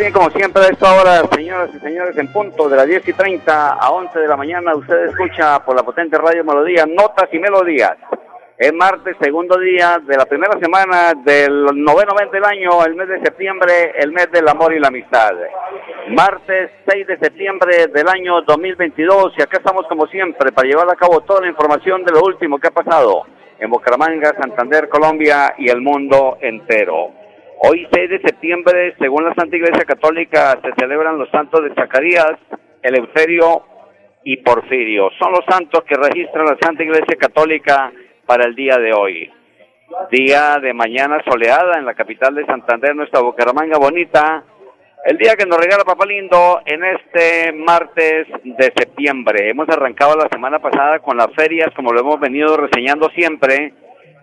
Bien, como siempre a esta hora, señoras y señores, en punto de las 10 y 30 a 11 de la mañana, usted escucha por la potente radio Melodía, Notas y Melodías. Es martes, segundo día de la primera semana del noveno mes del año, el mes de septiembre, el mes del amor y la amistad. Martes 6 de septiembre del año 2022 y acá estamos como siempre para llevar a cabo toda la información de lo último que ha pasado en Bucaramanga, Santander, Colombia y el mundo entero. Hoy 6 de septiembre, según la Santa Iglesia Católica, se celebran los santos de Zacarías, Eleuterio y Porfirio. Son los santos que registra la Santa Iglesia Católica para el día de hoy. Día de mañana soleada en la capital de Santander, nuestra Bucaramanga bonita. El día que nos regala Papá Lindo en este martes de septiembre. Hemos arrancado la semana pasada con las ferias, como lo hemos venido reseñando siempre.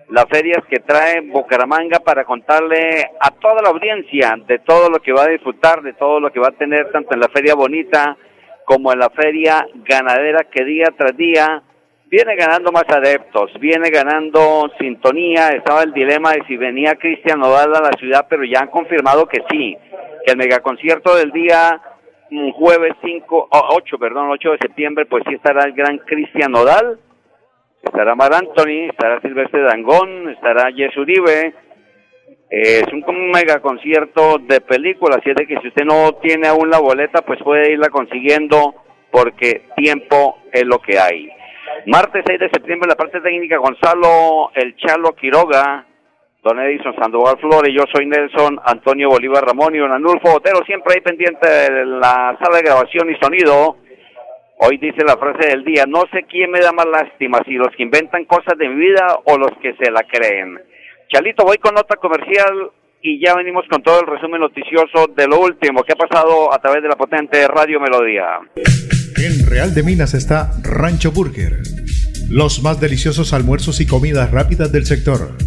Las ferias que trae Bucaramanga para contarle a toda la audiencia de todo lo que va a disfrutar, de todo lo que va a tener tanto en la feria bonita como en la feria ganadera que día tras día viene ganando más adeptos, viene ganando sintonía. Estaba el dilema de si venía Cristian Nodal a la ciudad, pero ya han confirmado que sí, que el megaconcierto del día mm, jueves 5, 8, perdón, 8 de septiembre, pues sí estará el gran Cristian Nodal, estará Mar Anthony, estará Silvestre Dangón, estará Jess Uribe. es un mega concierto de película, así es de que si usted no tiene aún la boleta, pues puede irla consiguiendo porque tiempo es lo que hay. Martes 6 de septiembre, la parte técnica Gonzalo El Chalo Quiroga, Don Edison Sandoval Flores, yo soy Nelson Antonio Bolívar Ramón y Don Anulfo Otero, siempre ahí pendiente de la sala de grabación y sonido. Hoy dice la frase del día, no sé quién me da más lástima, si los que inventan cosas de mi vida o los que se la creen. Chalito, voy con nota comercial y ya venimos con todo el resumen noticioso de lo último que ha pasado a través de la potente Radio Melodía. En Real de Minas está Rancho Burger. Los más deliciosos almuerzos y comidas rápidas del sector.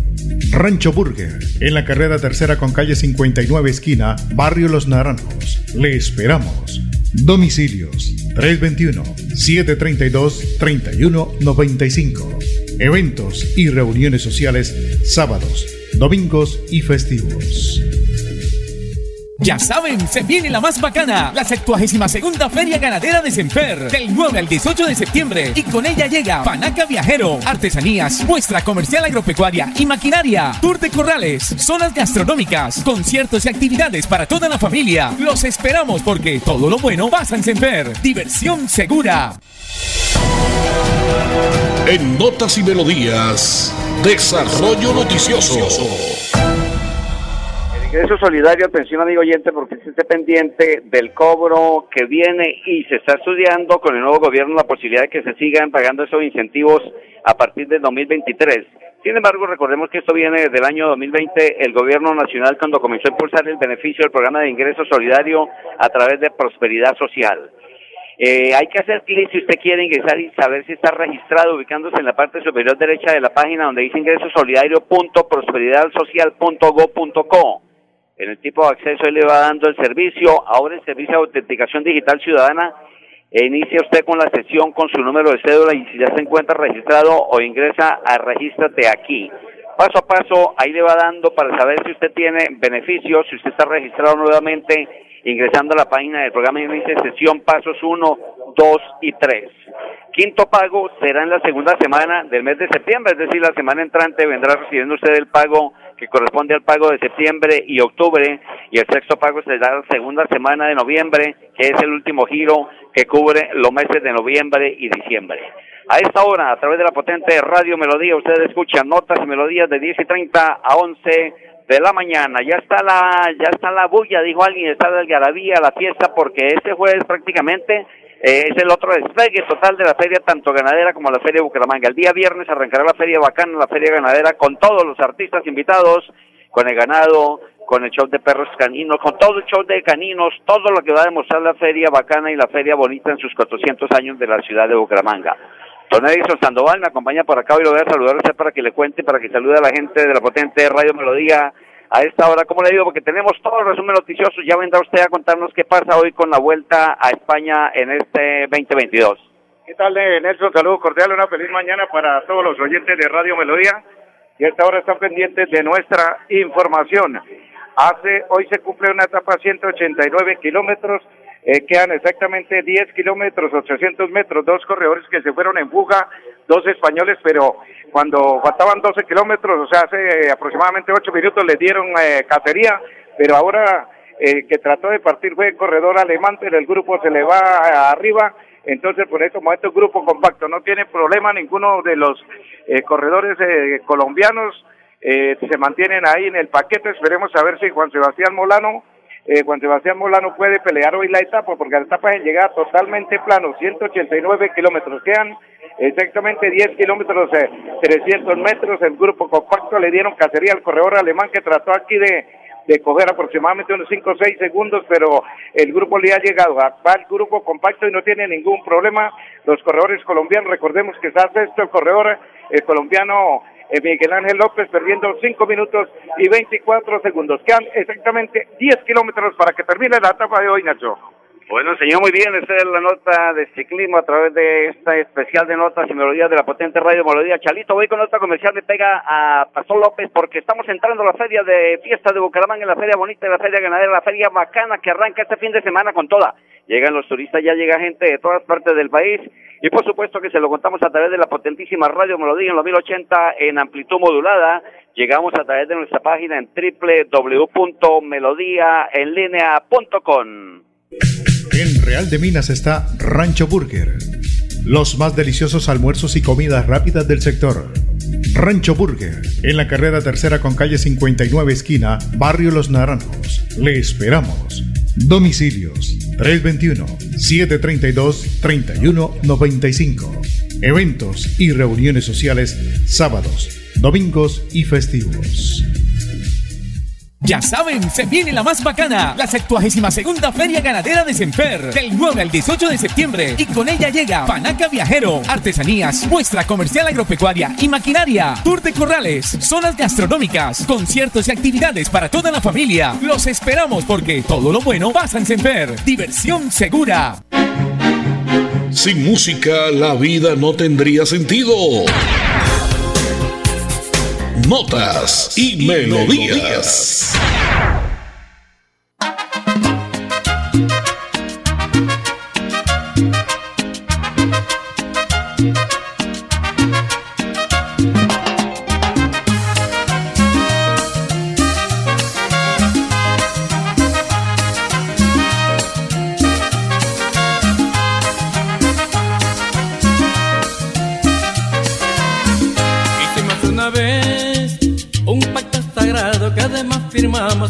Rancho Burger, en la carrera tercera con calle 59 esquina, Barrio Los Naranjos. Le esperamos. Domicilios 321-732-3195. Eventos y reuniones sociales sábados, domingos y festivos. Ya saben, se viene la más bacana, la 72 segunda Feria Ganadera de Semper, del 9 al 18 de septiembre. Y con ella llega Panaca Viajero, artesanías, muestra comercial agropecuaria y maquinaria, tour de corrales, zonas gastronómicas, conciertos y actividades para toda la familia. Los esperamos porque todo lo bueno pasa en Semper. Diversión segura. En Notas y Melodías, Desarrollo Noticioso ingreso solidario, atención amigo oyente, porque se esté pendiente del cobro que viene y se está estudiando con el nuevo gobierno la posibilidad de que se sigan pagando esos incentivos a partir del 2023. Sin embargo, recordemos que esto viene desde el año 2020, el gobierno nacional cuando comenzó a impulsar el beneficio del programa de ingreso solidario a través de prosperidad social. Eh, hay que hacer clic si usted quiere ingresar y saber si está registrado, ubicándose en la parte superior derecha de la página donde dice ingreso solidario.prosperidadsocial.go.co en el tipo de acceso él le va dando el servicio. Ahora el servicio de autenticación digital ciudadana, e inicia usted con la sesión con su número de cédula y si ya se encuentra registrado o ingresa a Regístrate aquí. Paso a paso, ahí le va dando para saber si usted tiene beneficios, si usted está registrado nuevamente ingresando a la página del programa y dice sesión pasos 1, 2 y 3. Quinto pago será en la segunda semana del mes de septiembre, es decir, la semana entrante vendrá recibiendo usted el pago que corresponde al pago de septiembre y octubre, y el sexto pago será la segunda semana de noviembre, que es el último giro que cubre los meses de noviembre y diciembre. A esta hora, a través de la potente Radio Melodía, ustedes escuchan notas y melodías de 10 y 30 a 11 de la mañana. Ya está la, ya está la bulla, dijo alguien, está la algarabía, la fiesta, porque este jueves prácticamente eh, es el otro despegue total de la feria, tanto ganadera como la feria de Bucaramanga. El día viernes arrancará la feria bacana, la feria ganadera, con todos los artistas invitados, con el ganado, con el show de perros caninos, con todo el show de caninos, todo lo que va a demostrar la feria bacana y la feria bonita en sus 400 años de la ciudad de Bucaramanga. Don Edison Sandoval me acompaña por acá y lo voy a saludar para que le cuente, para que salude a la gente de la potente Radio Melodía a esta hora. ¿Cómo le digo? Porque tenemos todo el resumen noticioso. Ya vendrá usted a contarnos qué pasa hoy con la vuelta a España en este 2022. ¿Qué tal, eh, Nelson? Saludos cordiales, una feliz mañana para todos los oyentes de Radio Melodía. Y a esta hora están pendientes de nuestra información. Hace, hoy se cumple una etapa 189 kilómetros, eh, quedan exactamente 10 kilómetros, 800 metros, dos corredores que se fueron en fuga, dos españoles, pero cuando faltaban 12 kilómetros, o sea, hace aproximadamente 8 minutos le dieron eh, cacería, pero ahora eh, que trató de partir fue el corredor alemán, pero el grupo se le va arriba, entonces por eso como este grupo compacto no tiene problema ninguno de los eh, corredores eh, colombianos, eh, se mantienen ahí en el paquete, esperemos a ver si Juan Sebastián Molano eh, Juan Sebastián Molano puede pelear hoy la etapa porque la etapa es llegada totalmente plano, 189 kilómetros, quedan exactamente 10 kilómetros, eh, 300 metros, el grupo compacto le dieron cacería al corredor alemán que trató aquí de, de coger aproximadamente unos 5 o 6 segundos, pero el grupo le ha llegado, va el grupo compacto y no tiene ningún problema, los corredores colombianos, recordemos que está sexto el corredor el colombiano eh, Miguel Ángel López perdiendo 5 minutos y 24 segundos. Quedan exactamente 10 kilómetros para que termine la etapa de hoy, Nacho. Bueno, señor, muy bien. Esta es la nota de ciclismo a través de esta especial de notas y melodías de la potente radio Melodía. Chalito, voy con nota comercial. Me pega a Pastor López porque estamos entrando a la feria de fiesta de Bucaramanga, la feria bonita, de la feria ganadera, la feria bacana que arranca este fin de semana con toda. Llegan los turistas, ya llega gente de todas partes del país y por supuesto que se lo contamos a través de la potentísima radio Melodía en los 1080 en amplitud modulada. Llegamos a través de nuestra página en www.melodiaenlinea.com. En Real de Minas está Rancho Burger. Los más deliciosos almuerzos y comidas rápidas del sector. Rancho Burger, en la carrera tercera con calle 59 esquina, Barrio Los Naranjos. Le esperamos. Domicilios 321-732-3195. Eventos y reuniones sociales sábados, domingos y festivos. Ya saben, se viene la más bacana, la 72 segunda Feria Ganadera de Semper, del 9 al 18 de septiembre, y con ella llega Panaca Viajero, artesanías, muestra comercial agropecuaria y maquinaria, tour de corrales, zonas gastronómicas, conciertos y actividades para toda la familia. Los esperamos porque todo lo bueno pasa en Semper. Diversión segura. Sin música la vida no tendría sentido. Notas y melodías.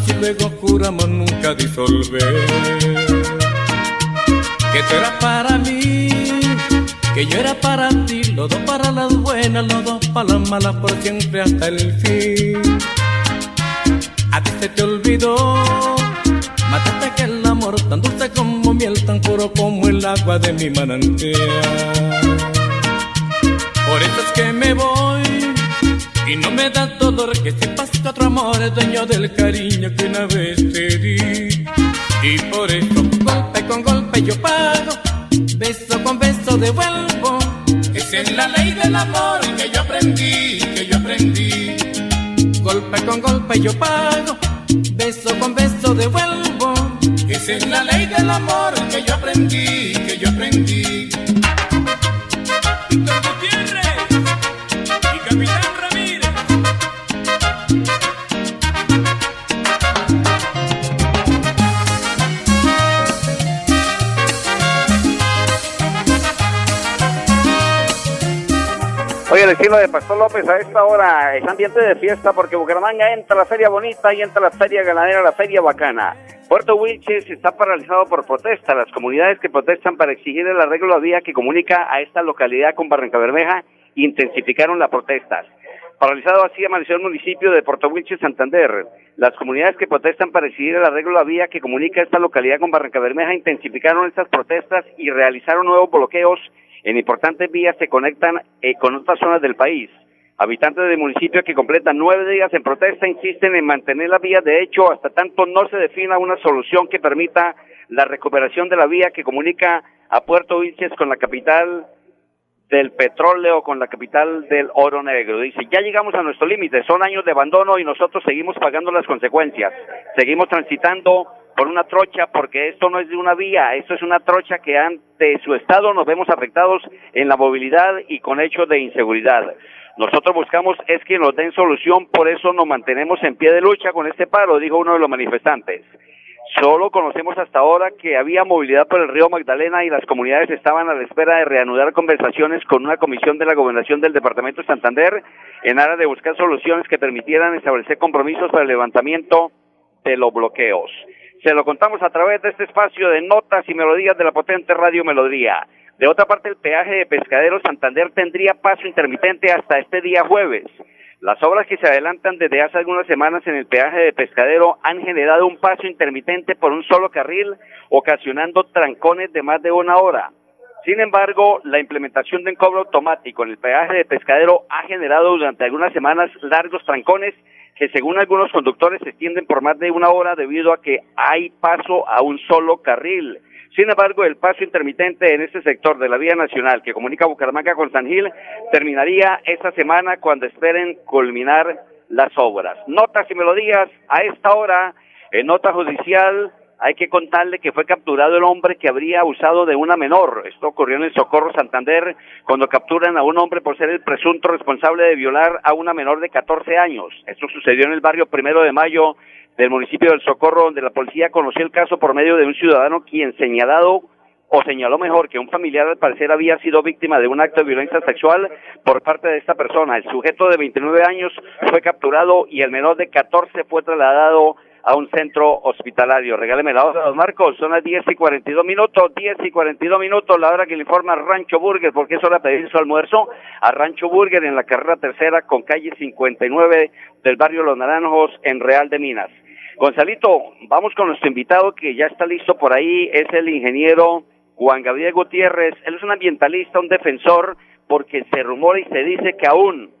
Firmamos y luego juramos nunca disolver. Que tú eras para mí, que yo era para ti, los dos para las buenas, los dos para las malas, por siempre hasta el fin. A ti se te olvidó, mataste que el amor tan dulce como miel, tan puro como el agua de mi manantial. Por eso es que me voy y no me da dolor que sepas que otro amor es dueño del cariño que una vez te di. Y por eso golpe con golpe yo pago, beso con beso devuelvo. Esa es la ley del amor que yo aprendí, que yo aprendí. Golpe con golpe yo pago, beso con beso devuelvo. Esa es la ley del amor que yo aprendí, que yo aprendí. Oye, el estilo de Pastor López a esta hora es ambiente de fiesta porque Bucaramanga entra a la feria bonita y entra a la feria ganadera, la feria bacana. Puerto Wilches está paralizado por protesta. Las comunidades que protestan para exigir el arreglo la vía que comunica a esta localidad con Barranca Bermeja intensificaron las protestas. Paralizado así amaneció el municipio de Puerto Wilches, Santander. Las comunidades que protestan para exigir el arreglo de la vía que comunica a esta localidad con Barranca Bermeja intensificaron estas protestas y realizaron nuevos bloqueos en importantes vías que conectan eh, con otras zonas del país. Habitantes del municipio que completan nueve días en protesta insisten en mantener la vía de hecho hasta tanto no se defina una solución que permita la recuperación de la vía que comunica a Puerto Vilches con la capital del petróleo, con la capital del oro negro. Dice, ya llegamos a nuestro límite, son años de abandono y nosotros seguimos pagando las consecuencias. Seguimos transitando por una trocha porque esto no es de una vía, esto es una trocha que ante su estado nos vemos afectados en la movilidad y con hechos de inseguridad. Nosotros buscamos es que nos den solución, por eso nos mantenemos en pie de lucha con este paro, dijo uno de los manifestantes. Solo conocemos hasta ahora que había movilidad por el río Magdalena y las comunidades estaban a la espera de reanudar conversaciones con una comisión de la gobernación del departamento de Santander en aras de buscar soluciones que permitieran establecer compromisos para el levantamiento de los bloqueos. Se lo contamos a través de este espacio de notas y melodías de la potente Radio Melodía. De otra parte, el peaje de Pescadero Santander tendría paso intermitente hasta este día jueves. Las obras que se adelantan desde hace algunas semanas en el peaje de Pescadero han generado un paso intermitente por un solo carril, ocasionando trancones de más de una hora. Sin embargo, la implementación de un cobro automático en el peaje de Pescadero ha generado durante algunas semanas largos trancones que según algunos conductores se extienden por más de una hora debido a que hay paso a un solo carril. Sin embargo, el paso intermitente en este sector de la vía nacional que comunica Bucaramanga con San Gil terminaría esta semana cuando esperen culminar las obras. Notas y melodías a esta hora en nota judicial hay que contarle que fue capturado el hombre que habría abusado de una menor. Esto ocurrió en el Socorro Santander cuando capturan a un hombre por ser el presunto responsable de violar a una menor de 14 años. Esto sucedió en el barrio Primero de Mayo del municipio del Socorro, donde la policía conoció el caso por medio de un ciudadano quien señalado o señaló mejor que un familiar al parecer había sido víctima de un acto de violencia sexual por parte de esta persona. El sujeto de 29 años fue capturado y el menor de 14 fue trasladado a un centro hospitalario. Regáleme la hora, don Marcos, son las 10 y 42 minutos, 10 y 42 minutos, la hora que le informa Rancho Burger, porque es hora de pedir su almuerzo a Rancho Burger en la carrera tercera con calle 59 del barrio Los Naranjos en Real de Minas. Gonzalito, vamos con nuestro invitado que ya está listo por ahí, es el ingeniero Juan Gabriel Gutiérrez, él es un ambientalista, un defensor, porque se rumora y se dice que aún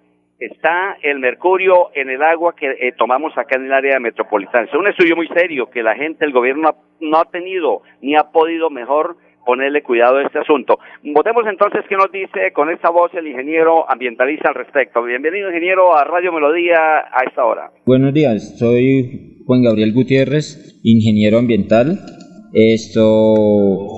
está el mercurio en el agua que eh, tomamos acá en el área metropolitana. Es un estudio muy serio que la gente, el gobierno no ha tenido ni ha podido mejor ponerle cuidado a este asunto. Votemos entonces qué nos dice con esta voz el ingeniero ambientalista al respecto. Bienvenido ingeniero a Radio Melodía a esta hora. Buenos días, soy Juan Gabriel Gutiérrez, ingeniero ambiental. Esto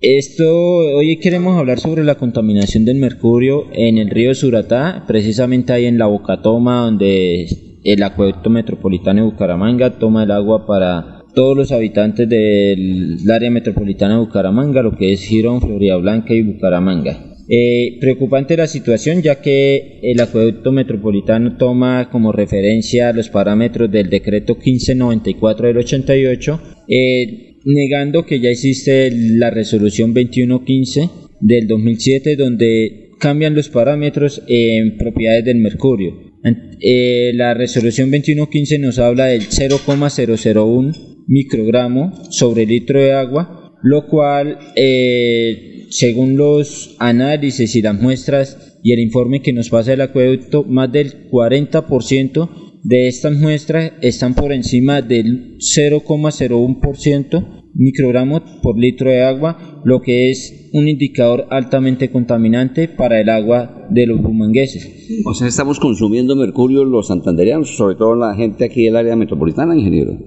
esto, hoy queremos hablar sobre la contaminación del mercurio en el río Suratá, precisamente ahí en la Bocatoma, donde el acueducto metropolitano de Bucaramanga toma el agua para todos los habitantes del área metropolitana de Bucaramanga, lo que es Girón, Florida Blanca y Bucaramanga. Eh, preocupante la situación ya que el acueducto metropolitano toma como referencia los parámetros del decreto 1594 del 88. Eh, negando que ya existe la resolución 2115 del 2007 donde cambian los parámetros en propiedades del mercurio. Eh, la resolución 2115 nos habla del 0,001 microgramo sobre litro de agua, lo cual, eh, según los análisis y las muestras y el informe que nos pasa el acueducto, más del 40% de estas muestras están por encima del 0,01% microgramos por litro de agua, lo que es un indicador altamente contaminante para el agua de los bumangueses. O sea, estamos consumiendo mercurio los santandereanos, sobre todo la gente aquí del área metropolitana, ingeniero.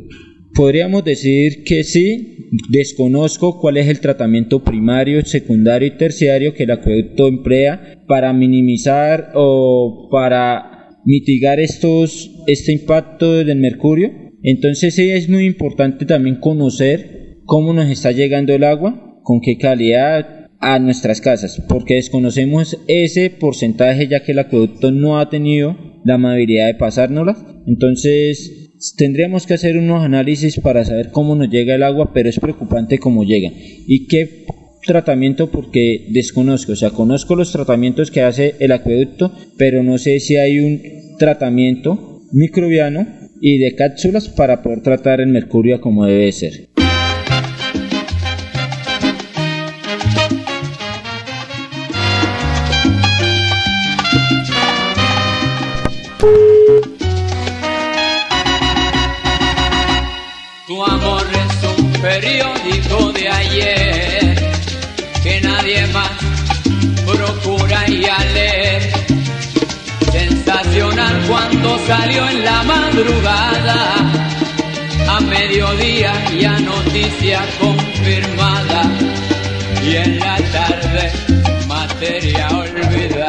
Podríamos decir que sí, desconozco cuál es el tratamiento primario, secundario y terciario que el acueducto emplea para minimizar o para mitigar estos, este impacto del mercurio. Entonces es muy importante también conocer cómo nos está llegando el agua, con qué calidad a nuestras casas, porque desconocemos ese porcentaje ya que el acueducto no ha tenido la amabilidad de pasárnoslas. Entonces tendríamos que hacer unos análisis para saber cómo nos llega el agua, pero es preocupante cómo llega. ¿Y qué tratamiento? Porque desconozco, o sea, conozco los tratamientos que hace el acueducto, pero no sé si hay un tratamiento microbiano y de cápsulas para poder tratar el mercurio como debe ser. periódico cuando salió en la madrugada, a mediodía ya noticia confirmada y en la tarde materia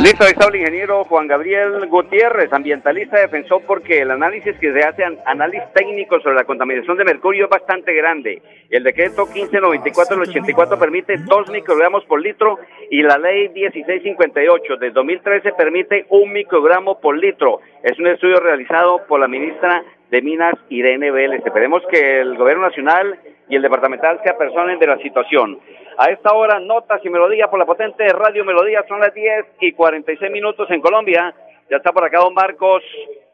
Listo, ahí está el ingeniero Juan Gabriel Gutiérrez, ambientalista defensor, porque el análisis que se hace, análisis técnico sobre la contaminación de mercurio es bastante grande. El decreto 1594 del 84 permite 2 microgramos por litro y la ley 1658 del 2013 permite un microgramo por litro. Es un estudio realizado por la ministra de Minas, Irene Vélez. Esperemos que el gobierno nacional y el departamental se apersonen de la situación. A esta hora, notas y melodías por la potente Radio Melodía. Son las 10 y 46 minutos en Colombia. Ya está por acá don Marcos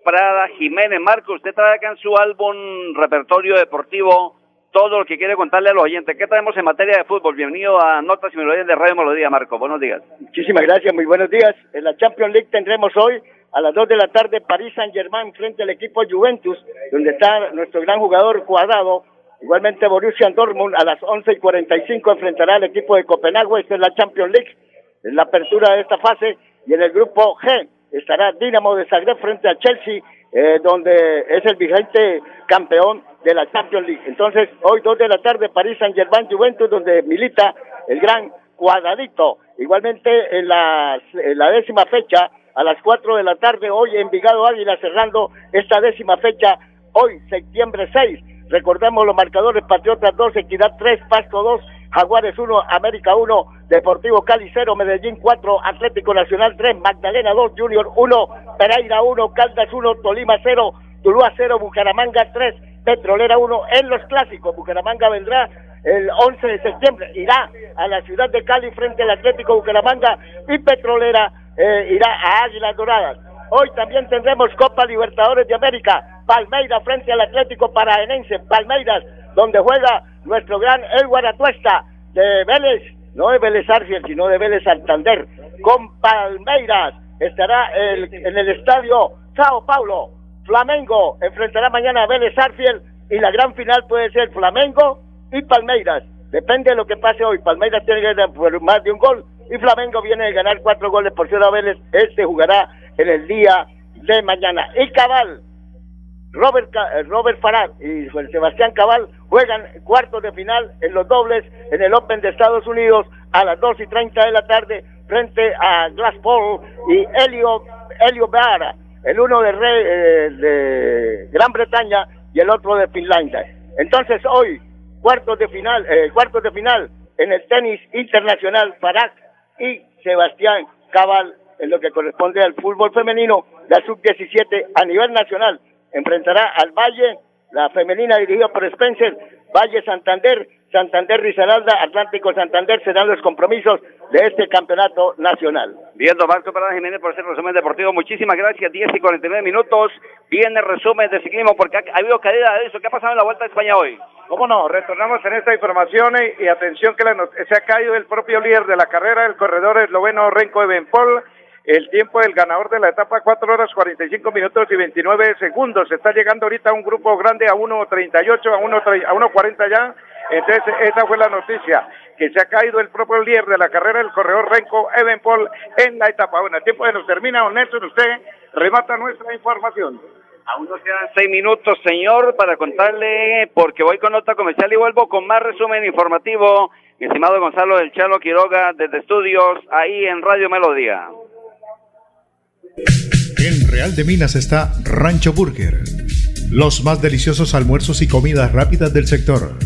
Prada Jiménez. Marcos, usted trae acá en su álbum repertorio deportivo todo lo que quiere contarle a los oyentes. ¿Qué traemos en materia de fútbol? Bienvenido a Notas y Melodías de Radio Melodía, Marcos. Buenos días. Muchísimas gracias, muy buenos días. En la Champions League tendremos hoy a las 2 de la tarde París Saint-Germain frente al equipo Juventus, donde está nuestro gran jugador Cuadrado Igualmente Borussia Dortmund a las 11 y 45 enfrentará al equipo de Copenhague, esta es la Champions League, en la apertura de esta fase, y en el grupo G estará Dinamo de Zagreb frente a Chelsea, eh, donde es el vigente campeón de la Champions League. Entonces, hoy 2 de la tarde, París Saint Germain Juventus, donde milita el gran cuadradito. Igualmente en la, en la décima fecha, a las 4 de la tarde, hoy Envigado Águila cerrando esta décima fecha, hoy septiembre 6 Recordemos los marcadores Patriotas 2, Equidad 3, Pasto 2, Jaguares 1, América 1, Deportivo Cali 0, Medellín 4, Atlético Nacional 3, Magdalena 2, Junior 1, Pereira 1, Caldas 1, Tolima 0, Tuluá 0, Bucaramanga 3, Petrolera 1 en los clásicos. Bucaramanga vendrá el 11 de septiembre, irá a la ciudad de Cali frente al Atlético Bucaramanga y Petrolera eh, irá a Águilas Doradas. Hoy también tendremos Copa Libertadores de América, Palmeiras frente al Atlético Paraenense, Palmeiras, donde juega nuestro gran Edward Atuesta de Vélez, no de Vélez Arfiel, sino de Vélez Santander, con Palmeiras. Estará en el estadio Sao Paulo. Flamengo enfrentará mañana a Vélez Arfiel y la gran final puede ser Flamengo y Palmeiras. Depende de lo que pase hoy. Palmeiras tiene que por más de un gol y Flamengo viene de ganar cuatro goles por ciudad Vélez. Este jugará en el día de mañana. Y Cabal, Robert, eh, Robert Farad y Sebastián Cabal juegan cuartos de final en los dobles en el Open de Estados Unidos a las 2 y 30 de la tarde frente a Glass Paul y Elio, Elio Beara, el uno de, eh, de Gran Bretaña y el otro de Finlandia. Entonces hoy, cuartos de final, eh, cuartos de final en el tenis internacional, Farad y Sebastián Cabal en lo que corresponde al fútbol femenino, la sub-17 a nivel nacional enfrentará al Valle, la femenina dirigida por Spencer, Valle Santander, Santander Risaralda, Atlántico Santander serán los compromisos de este campeonato nacional. Bien, don Marco Parada Jiménez por ese resumen deportivo. Muchísimas gracias. 10 y 49 minutos. Viene el resumen de ciclismo porque ha, habido caída de eso. ¿Qué ha pasado en la Vuelta a España hoy? ¿Cómo no? Retornamos en esta información y, atención que se ha caído el propio líder de la carrera, el corredor esloveno Renko Evenpol el tiempo del ganador de la etapa, 4 horas 45 minutos y 29 segundos. Está llegando ahorita un grupo grande a 1.38, a 1.40 ya. Entonces, esa fue la noticia, que se ha caído el propio líder de la carrera, el corredor Renko Evenpol, en la etapa. Bueno, el tiempo de nos termina, don Nelson, usted remata nuestra información. Aún nos quedan seis minutos, señor, para contarle, porque voy con nota comercial y vuelvo con más resumen informativo. Mi estimado Gonzalo del Chalo Quiroga, desde estudios, ahí en Radio Melodía. En Real de Minas está Rancho Burger. Los más deliciosos almuerzos y comidas rápidas del sector.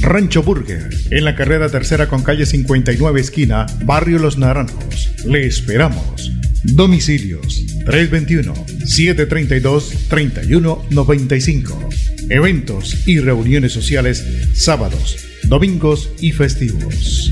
Rancho Burger, en la carrera tercera con calle 59 esquina, Barrio Los Naranjos. Le esperamos. Domicilios 321-732-3195. Eventos y reuniones sociales sábados, domingos y festivos.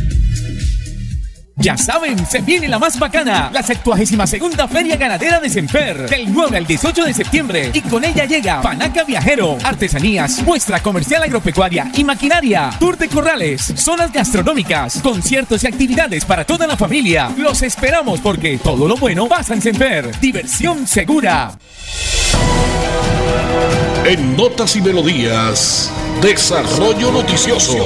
Ya saben, se viene la más bacana, la 72 segunda Feria Ganadera de Semper, del 9 al 18 de septiembre. Y con ella llega Panaca Viajero, artesanías, muestra comercial agropecuaria y maquinaria, tour de corrales, zonas gastronómicas, conciertos y actividades para toda la familia. Los esperamos porque todo lo bueno pasa en Semper. Diversión segura. En Notas y Melodías, Desarrollo Noticioso.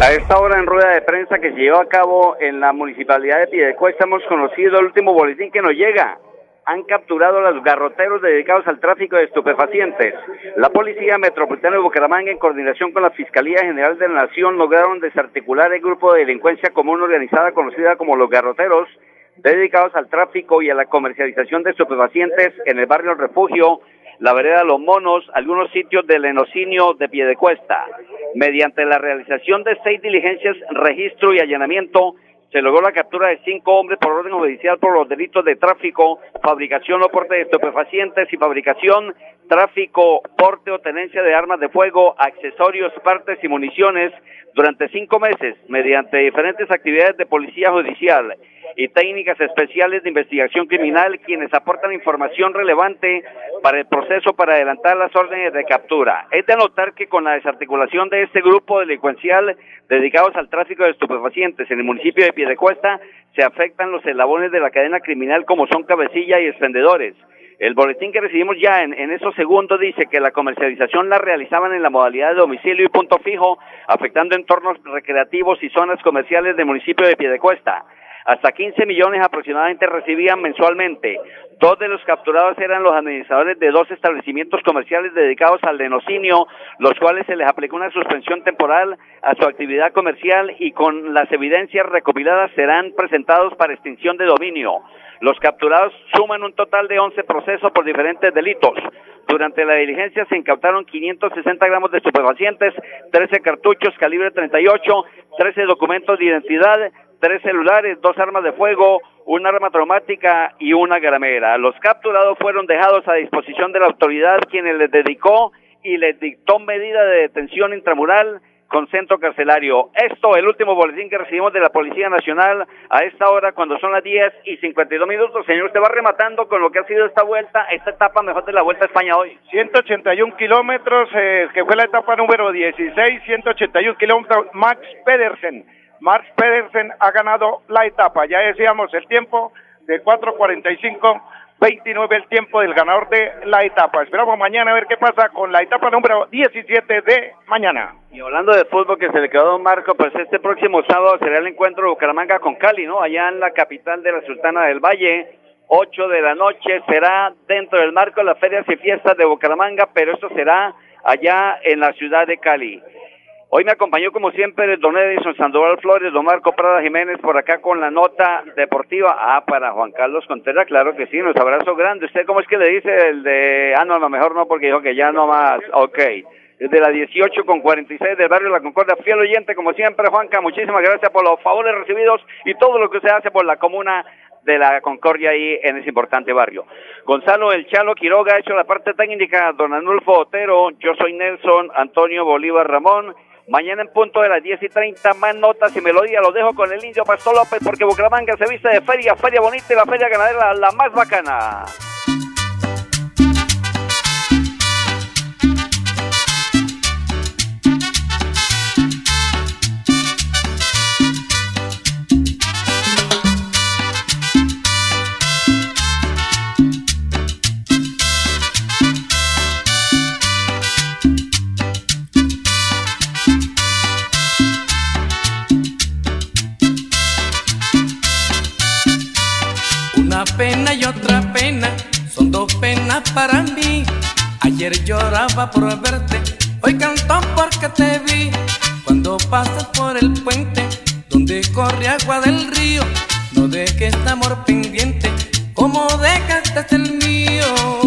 A esta hora en rueda de prensa que se llevó a cabo en la municipalidad de Piedecuesta hemos conocido el último boletín que nos llega. Han capturado a los garroteros dedicados al tráfico de estupefacientes. La Policía Metropolitana de Bucaramanga, en coordinación con la Fiscalía General de la Nación, lograron desarticular el grupo de delincuencia común organizada conocida como los garroteros, dedicados al tráfico y a la comercialización de estupefacientes en el barrio Refugio, la vereda Los Monos, algunos sitios del enocinio de Piedecuesta. Mediante la realización de seis diligencias, registro y allanamiento, se logró la captura de cinco hombres por orden judicial por los delitos de tráfico, fabricación o porte de estupefacientes y fabricación, tráfico, porte o tenencia de armas de fuego, accesorios, partes y municiones durante cinco meses mediante diferentes actividades de policía judicial y técnicas especiales de investigación criminal quienes aportan información relevante para el proceso para adelantar las órdenes de captura. Es de notar que con la desarticulación de este grupo delincuencial dedicados al tráfico de estupefacientes en el municipio de Piedecuesta se afectan los eslabones de la cadena criminal como son cabecilla y expendedores. El boletín que recibimos ya en, en, esos segundos dice que la comercialización la realizaban en la modalidad de domicilio y punto fijo, afectando entornos recreativos y zonas comerciales del municipio de Piedecuesta. Hasta 15 millones aproximadamente recibían mensualmente. Dos de los capturados eran los administradores de dos establecimientos comerciales dedicados al denocinio, los cuales se les aplicó una suspensión temporal a su actividad comercial y con las evidencias recopiladas serán presentados para extinción de dominio. Los capturados suman un total de 11 procesos por diferentes delitos. Durante la diligencia se incautaron 560 gramos de estupefacientes, 13 cartuchos calibre 38, 13 documentos de identidad, tres celulares, dos armas de fuego, un arma traumática y una gramera. Los capturados fueron dejados a disposición de la autoridad, quienes les dedicó y les dictó medida de detención intramural con centro carcelario. Esto, el último boletín que recibimos de la Policía Nacional a esta hora, cuando son las 10 y 52 minutos. Señor, usted va rematando con lo que ha sido esta vuelta, esta etapa mejor de la Vuelta a España hoy. 181 kilómetros, eh, que fue la etapa número 16, 181 kilómetros, Max Pedersen Mark Pedersen ha ganado la etapa. Ya decíamos el tiempo de 4.45. 29 el tiempo del ganador de la etapa. Esperamos mañana a ver qué pasa con la etapa número 17 de mañana. Y hablando de fútbol que se le quedó a Marco, pues este próximo sábado será el encuentro de Bucaramanga con Cali, ¿no? Allá en la capital de la Sultana del Valle. 8 de la noche será dentro del marco de las ferias y fiestas de Bucaramanga, pero esto será allá en la ciudad de Cali. Hoy me acompañó como siempre don Edison Sandoval Flores, don Marco Prada Jiménez por acá con la nota deportiva. Ah, para Juan Carlos Contreras, claro que sí, nos abrazo grande. ¿Usted cómo es que le dice el de, ah, no, a lo mejor no, porque dijo que ya no más, ok. Desde la 18 con 46 del barrio La Concordia, fiel oyente como siempre, Juanca, muchísimas gracias por los favores recibidos y todo lo que se hace por la comuna de la Concordia ahí en ese importante barrio. Gonzalo El Chalo Quiroga ha hecho la parte técnica, don Anulfo Otero, yo soy Nelson Antonio Bolívar Ramón Mañana en punto de las 10 y 30, más notas y melodía. Lo dejo con el indio Pastor López porque Bucaramanga se viste de feria, feria bonita y la feria ganadera la más bacana. Y otra pena eterna para mí. Ayer lloraba por verte, hoy canto porque te vi. Cuando pasas por el puente, donde corre agua del río, no dejes este amor pendiente, como dejaste el mío.